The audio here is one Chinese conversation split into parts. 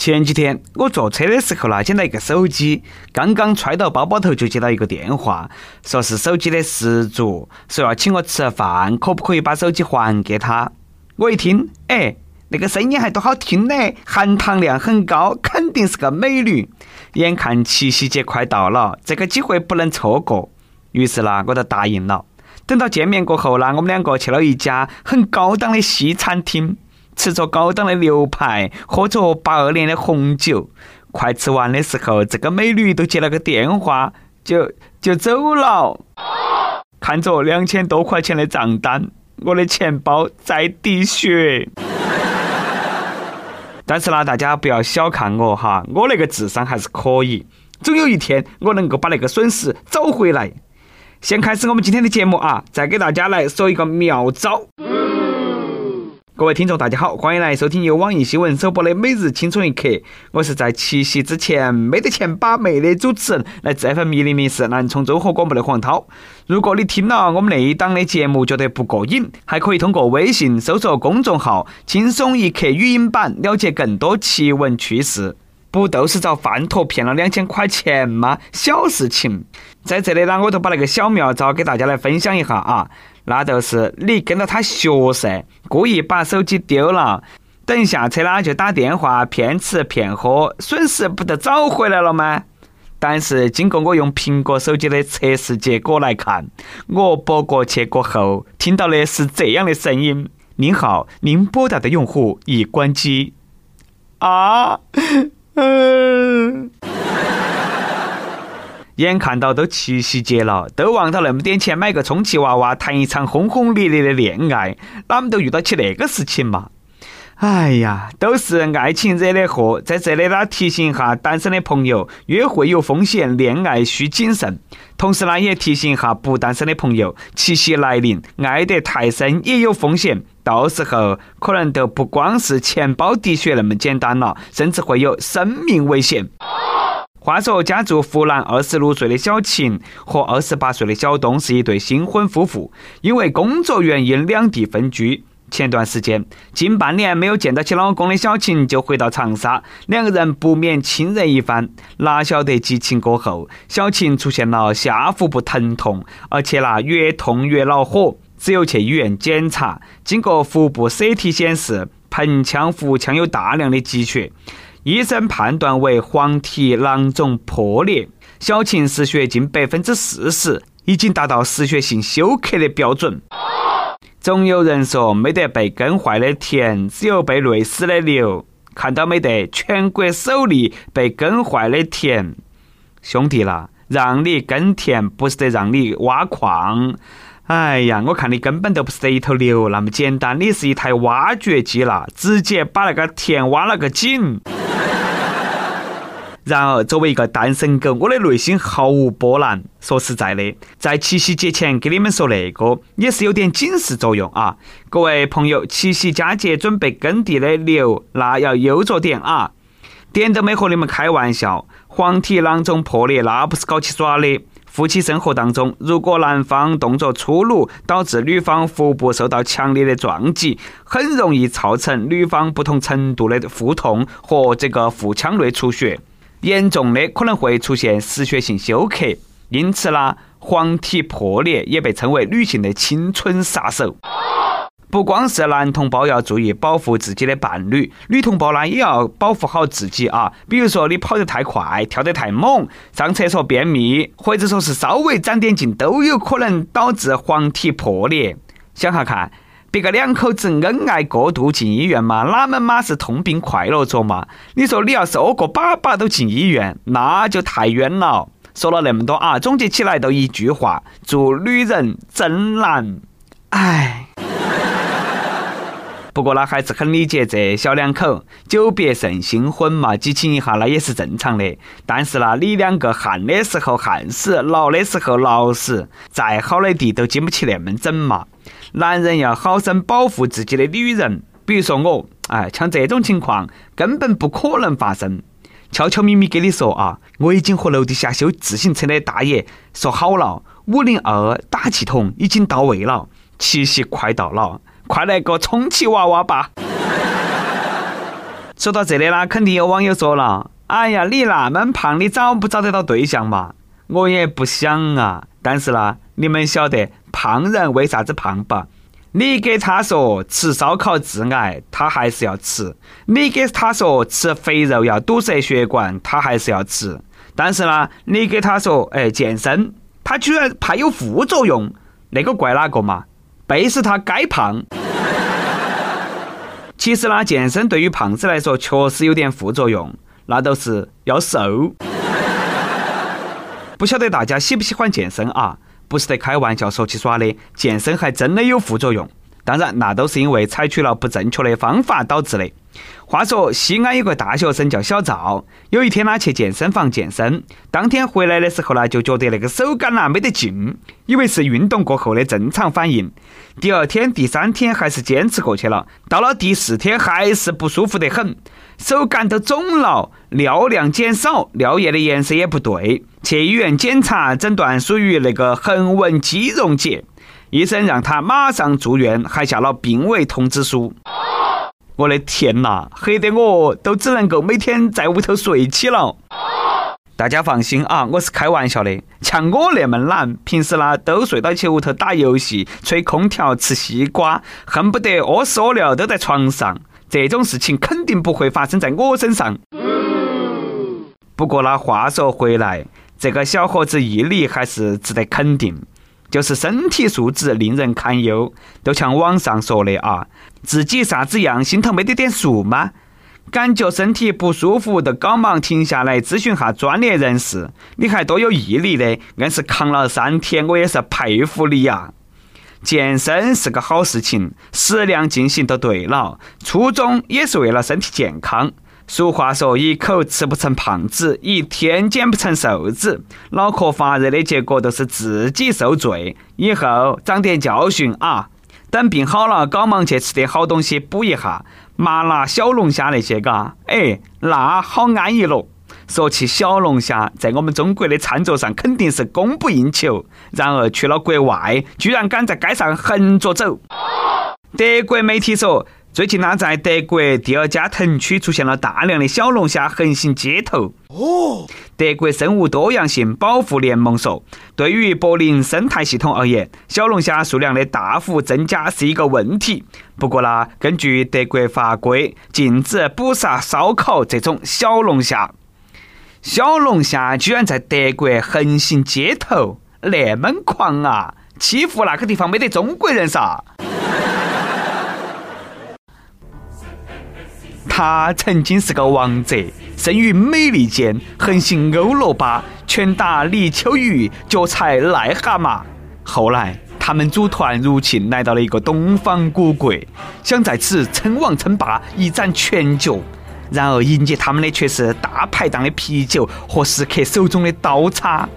前几天我坐车的时候呢，捡到一个手机，刚刚揣到包包头就接到一个电话，说是手机的失主，说要请我吃饭，可不可以把手机还给他？我一听，哎，那个声音还多好听呢，含糖量很高，肯定是个美女。眼看七夕节快到了，这个机会不能错过，于是呢，我就答应了。等到见面过后呢，我们两个去了一家很高档的西餐厅。吃着高档的牛排，喝着八二年的红酒，快吃完的时候，这个美女都接了个电话，就就走了。看着两千多块钱的账单，我的钱包在滴血。但是呢，大家不要小看我哈，我那个智商还是可以，总有一天我能够把那个损失找回来。先开始我们今天的节目啊，再给大家来说一个妙招。各位听众，大家好，欢迎来收听由网易新闻首播的《每日轻松一刻》。我是在七夕之前没得钱把妹的主持人，来自 FM 一零零四南充综合广播的黄涛。如果你听了我们那一档的节目觉得不过瘾，还可以通过微信搜索公众号“轻松一刻语音版”了解更多奇闻趣事。不都是遭饭托骗了两千块钱吗？小事情，在这里呢，我就把那个小妙招给大家来分享一下啊。那就是你跟着他学噻，故意把手机丢了，等下车啦就打电话骗吃骗喝，损失不得找回来了吗？但是经过我用苹果手机的测试结果来看，我拨过去过后，听到的是这样的声音：“您好，您拨打的用户已关机。”啊。嗯，眼看到都七夕节了，都望到那么点钱买个充气娃娃，谈一场轰轰烈烈的恋爱，哪们都遇到起那个事情嘛？哎呀，都是爱情惹的祸。在这里呢，提醒一下单身的朋友，约会有风险，恋爱需谨慎。同时呢，也提醒一下不单身的朋友，七夕来临，爱得太深也有风险，到时候可能都不光是钱包滴血那么简单了，甚至会有生命危险。话说，家住湖南二十六岁的小秦和二十八岁的小东是一对新婚夫妇，因为工作原因两地分居。前段时间，近半年没有见到起老公的小秦就回到长沙，两个人不免亲热一番。哪晓得激情过后，小秦出现了下腹部疼痛，而且那越痛越恼火，只有去医院检查。经过腹部 CT 显示，盆腔、腹腔有大量的积血，医生判断为黄体囊肿破裂。小琴失血近百分之四十，已经达到失血性休克的标准。总有人说没得被耕坏的田，只有被累死的牛。看到没得？全国首例被耕坏的田，兄弟啦，让你耕田不是得让你挖矿。哎呀，我看你根本都不是得一头牛那么简单，你是一台挖掘机啦，直接把那个田挖了个井。然而，作为一个单身狗，我的内心毫无波澜。说实在的，在七夕节前给你们说那个，也是有点警示作用啊！各位朋友，七夕佳节准备耕地的牛，那要悠着点啊！点都没和你们开玩笑，黄体囊肿破裂那不是搞起耍的。夫妻生活当中，如果男方动作粗鲁，导致女方腹部受到强烈的撞击，很容易造成女方不同程度的腹痛和这个腹腔内出血。严重的可能会出现失血性休克，因此呢，黄体破裂也被称为女性的青春杀手。不光是男同胞要注意保护自己的伴侣，女同胞呢也要保护好自己啊。比如说你跑得太快、跳得太猛、上厕所便秘，或者说是稍微长点劲，都有可能导致黄体破裂。想下看。别个两口子恩爱过度进医院嘛，哪们嘛是痛并快乐着嘛？你说你要是屙个粑粑都进医院，那就太冤了。说了那么多啊，总结起来都一句话：做女人真难。唉。不过呢，还是很理解这小两口，久别胜新婚嘛，激情一下那也是正常的。但是呢，你两个旱的时候旱死，涝的时候涝死，再好的地都经不起那么整嘛。男人要好生保护自己的女人，比如说我，哎，像这种情况根本不可能发生。悄悄咪咪给你说啊，我已经和楼底下修自行车的大爷说好了，五零二打气筒已经到位了，七夕快到了，快来个充气娃娃吧！说到这里呢，肯定有网友说了：“哎呀，你那么胖，你找不找得到对象嘛？”我也不想啊，但是呢，你们晓得胖人为啥子胖吧？你给他说吃烧烤致癌，他还是要吃；你给他说吃肥肉要堵塞血管，他还是要吃。但是呢，你给他说哎健身，他居然怕有副作用，那个怪哪个嘛？背是他该胖。其实呢，健身对于胖子来说确实有点副作用，那都是要瘦。不晓得大家喜不喜欢健身啊？不是在开玩笑说起耍的，健身还真的有副作用。当然，那都是因为采取了不正确的方法导致的。话说，西安有个大学生叫小赵，有一天呢去健身房健身，当天回来的时候呢，就觉得那个手感呐没得劲，以为是运动过后的正常反应。第二天、第三天还是坚持过去了，到了第四天还是不舒服得很，手感都肿了，尿量减少，尿液的颜色也不对，去医院检查，诊断属于那个横纹肌溶解。医生让他马上住院，还下了病危通知书。我的天哪，黑得我都只能够每天在屋头睡起了。大家放心啊，我是开玩笑的。像我那么懒，平时呢都睡到起屋头打游戏、吹空调、吃西瓜，恨不得屙屎屙尿都在床上。这种事情肯定不会发生在我身上。不过呢，话说回来，这个小伙子毅力还是值得肯定。就是身体素质令人堪忧，都像网上说的啊，自己啥子样，心头没得点数吗？感觉身体不舒服，都赶忙停下来咨询下专业人士。你还多有毅力的，硬是扛了三天，我也是佩服你呀！健身是个好事情，适量进行就对了，初衷也是为了身体健康。俗话说：“一口吃不成胖子，一天减不成瘦子。”脑壳发热的结果都是自己受罪。以后长点教训啊！等病好了，赶忙去吃点好东西补一下，麻辣小龙虾那些，嘎，哎，那好安逸咯。说起小龙虾，在我们中国的餐桌上肯定是供不应求，然而去了国外，居然敢在街上横着走。德国媒体说。最近呢，在德国第二家藤区出现了大量的小龙虾横行街头。哦，德国生物多样性保护联盟说，对于柏林生态系统而言，小龙虾数量的大幅增加是一个问题。不过呢，根据德国法规，禁止捕杀、烧烤这种小龙虾。小龙虾居然在德国横行街头，那么狂啊！欺负那个地方没得中国人噻。他曾经是个王者，生于美利坚，横行欧罗巴，拳打泥鳅鱼，脚踩癞蛤蟆。后来，他们组团入侵，来到了一个东方古国，想在此称王称霸，一展拳脚。然而，迎接他们的却是大排档的啤酒和食客手中的刀叉，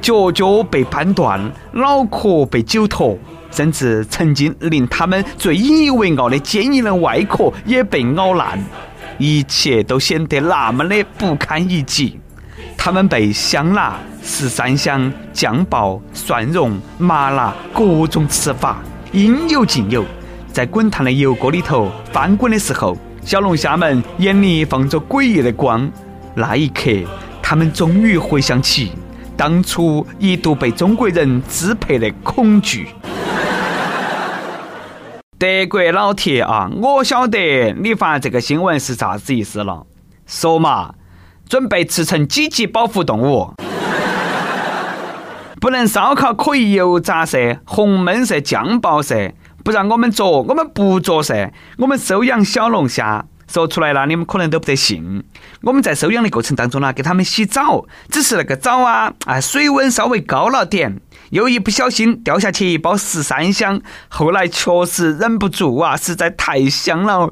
脚脚被扳断，脑壳被揪脱。甚至曾经令他们最引以为傲的坚硬的外壳也被咬烂，一切都显得那么的不堪一击。他们被香辣、十三香、酱爆、蒜蓉、麻辣各种吃法应有尽有。在滚烫的油锅里头翻滚的时候，小龙虾们眼里放着诡异的光。那一刻，他们终于回想起当初一度被中国人支配的恐惧。德国老铁啊，我晓得你发这个新闻是啥子意思了。说嘛，准备吃成几级保护动物？不能烧烤可以油炸噻，红焖噻，酱爆噻，不让我们做，我们不做噻。我们收养小龙虾，说出来了，你们可能都不得信。我们在收养的过程当中呢，给他们洗澡，只是那个澡啊，啊，水温稍微高了点。又一不小心掉下去一包十三香，后来确实忍不住啊，实在太香了。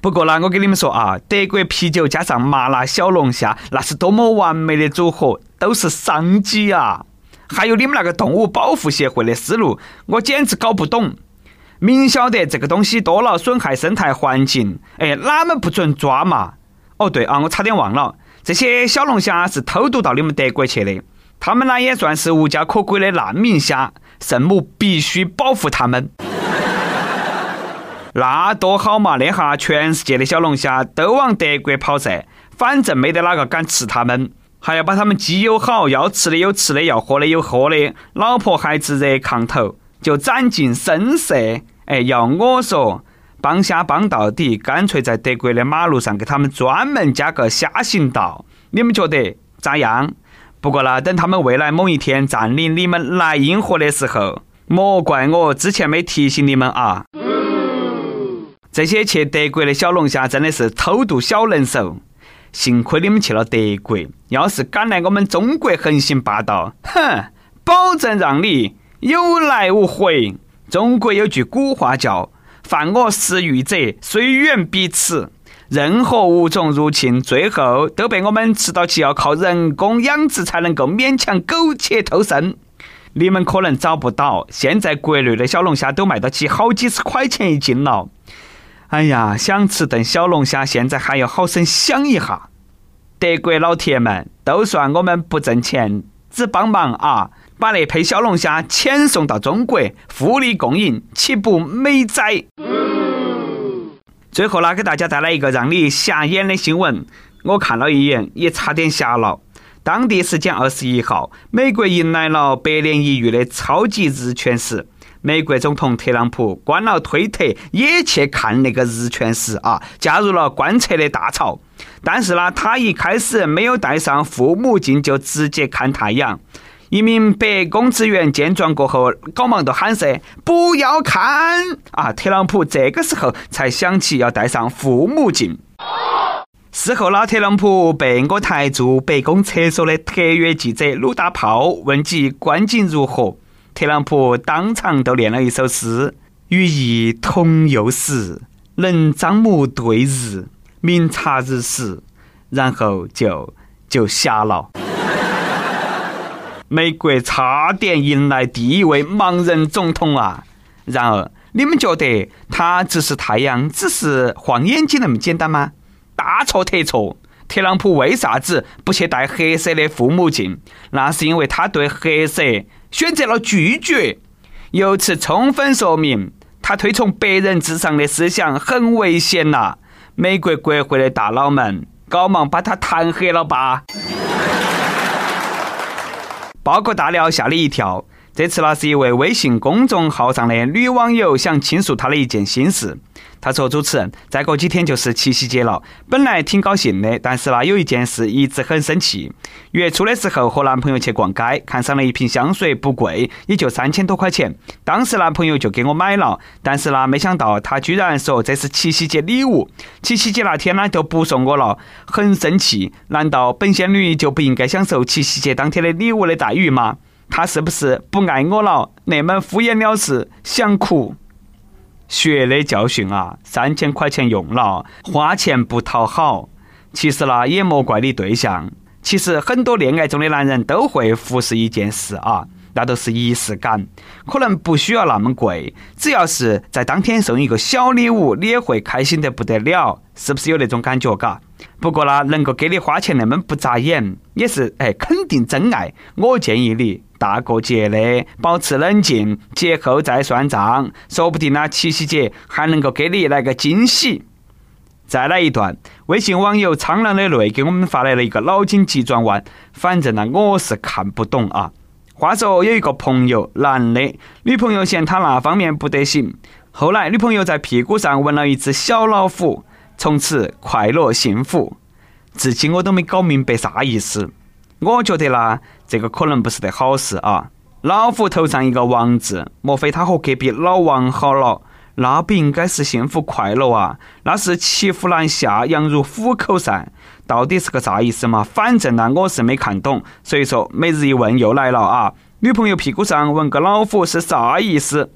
不过呢，我跟你们说啊，德国啤酒加上麻辣小龙虾，那是多么完美的组合，都是商机啊！还有你们那个动物保护协会的思路，我简直搞不懂。明晓得这个东西多了损害生态环境，哎，哪们不准抓嘛？哦对啊，我差点忘了。这些小龙虾是偷渡到你们德国去的，他们呢也算是无家可归的难民虾，圣母必须保护他们。那多好嘛！那下全世界的小龙虾都往德国跑噻，反正没得哪个敢吃他们，还要把他们鸡友好，要吃的有吃的，要喝的有喝的，老婆孩子热炕头，就攒尽声色。哎，要我说，帮虾帮到底，干脆在德国的马路上给他们专门加个虾行道，你们觉得咋样？不过呢，等他们未来某一天占领你们莱茵河的时候，莫怪我之前没提醒你们啊！这些去德国的小龙虾真的是偷渡小能手，幸亏你们去了德国，要是敢来我们中国横行霸道，哼，保证让你有来无回。中国有句古话叫“犯我食欲者，虽远必吃”。任何物种入侵，最后都被我们吃到起，要靠人工养殖才能够勉强苟且偷生。你们可能找不到，现在国内的小龙虾都卖到起好几十块钱一斤了。哎呀，想吃顿小龙虾，现在还要好生想一下。德国老铁们，都算我们不挣钱，只帮忙啊，把那批小龙虾遣送到中国，互利共赢，岂不美哉？最后呢，给大家带来一个让你瞎眼的新闻。我看了一眼，也差点瞎了。当地时间二十一号，美国迎来了百年一遇的超级日全食。美国总统特朗普关了推特，也去看那个日全食啊，加入了观测的大潮。但是呢，他一开始没有戴上护目镜，就直接看太阳。一名白宫职员见状过后，赶忙都喊声：“不要看！”啊，特朗普这个时候才想起要戴上护目镜。事后呢，特朗普被我台驻白宫厕所的特约记者鲁大炮问及观景如何，特朗普当场都念了一首诗：“与义同幼时，能张目对日，明察日时。”然后就就瞎了。美国差点迎来第一位盲人总统啊！然而，你们觉得他只是太阳只是晃眼睛那么简单吗？大错特错！特朗普为啥子不去戴黑色的护目镜？那是因为他对黑色选择了拒绝。由此充分说明，他推崇白人至上的思想很危险呐！美国国会的大佬们，搞忙把他弹劾了吧！包括大料，吓了一跳！这次呢，是一位微信公众号上的女网友想倾诉她的一件心事。她说：“主持人，再过几天就是七夕节了，本来挺高兴的，但是呢，有一件事一直很生气。月初的时候和男朋友去逛街，看上了一瓶香水，不贵，也就三千多块钱。当时男朋友就给我买了，但是呢，没想到他居然说这是七夕节礼物。七夕节那天呢，就不送我了，很生气。难道本仙女就不应该享受七夕节当天的礼物的待遇吗？他是不是不爱我了？那么敷衍了事，想哭。”血的教训啊！三千块钱用了，花钱不讨好。其实呢，也莫怪你对象。其实很多恋爱中的男人都会忽视一件事啊，那都是仪式感。可能不需要那么贵，只要是在当天送一个小礼物，你也会开心得不得了。是不是有那种感觉？嘎。不过呢，能够给你花钱那么不眨眼，也是哎，肯定真爱。我建议你。大过节的，保持冷静，节后再算账，说不定呢，七夕节还能够给你来个惊喜。再来一段，微信网友苍凉的泪给我们发来了一个脑筋急转弯，反正呢，我是看不懂啊。话说有一个朋友，男的，女朋友嫌他那方面不得行，后来女朋友在屁股上纹了一只小老虎，从此快乐幸福。至今我都没搞明白啥意思。我觉得啦，这个可能不是得好事啊！老虎头上一个王字，莫非他和隔壁老王好了？那不应该是幸福快乐啊？那是骑虎难下，羊入虎口噻！到底是个啥意思嘛？反正呢，我是没看懂。所以说，每日一问又来了啊！女朋友屁股上纹个老虎是啥意思？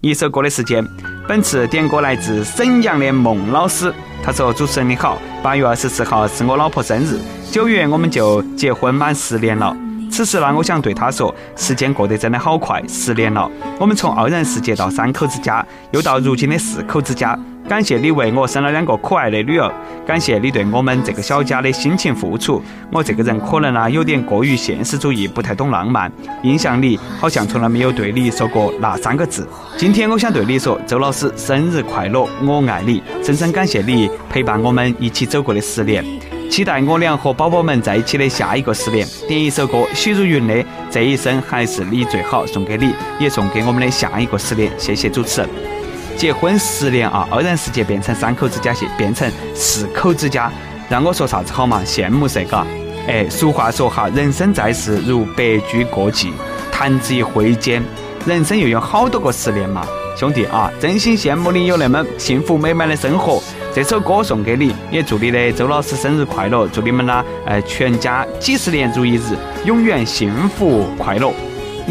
一首歌的时间，本次点歌来自沈阳的孟老师，他说：“主持人你好，八月二十四号是我老婆生日。”九月我们就结婚满十年了，此时呢，我想对他说，时间过得真的好快，十年了，我们从二人世界到三口之家，又到如今的四口之家，感谢你为我生了两个可爱的女儿，感谢你对我们这个小家的辛勤付出。我这个人可能啊有点过于现实主义，不太懂浪漫，印象里好像从来没有对你说过那三个字。今天我想对你说，周老师生日快乐，我爱你，深深感谢你陪伴我们一起走过的十年，期待我俩和宝宝们在一起的下一个十年。点一首歌，许茹芸的《这一生还是你最好》，送给你，也送给我们的下一个十年。谢谢主持人。结婚十年啊，二人世界变成三口之家，现变成四口之家，让我说啥子好嘛？羡慕噻，嘎！哎，俗话说哈，人生在世如白驹过隙，弹指一挥间，人生又有好多个十年嘛，兄弟啊，真心羡慕你有那么幸福美满的生活。这首歌送给你，也祝你的周老师生日快乐，祝你们呢，呃，全家几十年如一日，永远幸福快乐。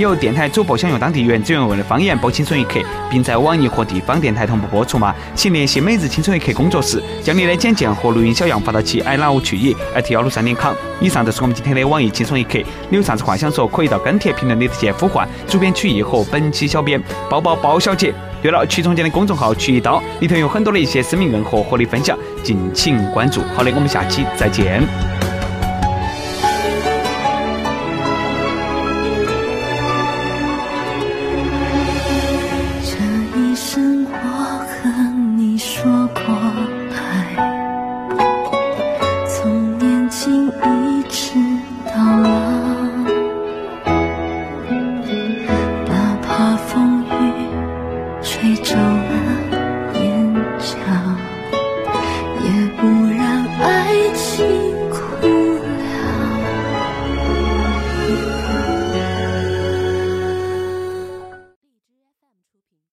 有电台主播想用当地原汁原味的方言播《青春一刻》，并在网易和地方电台同步播出吗？请联系每日《青春一刻》工作室，将你的简介和录音小样发到其 i love 去以 at 幺六三点 com。以上就是我们今天的网易《青春一刻》，你有啥子话想说，可以到跟帖评论里直接呼唤主编曲艺和本期小编包包包小姐。对了，曲总监的公众号“曲一刀”里头有很多的一些生命硬货和你分享，敬请关注。好的，我们下期再见。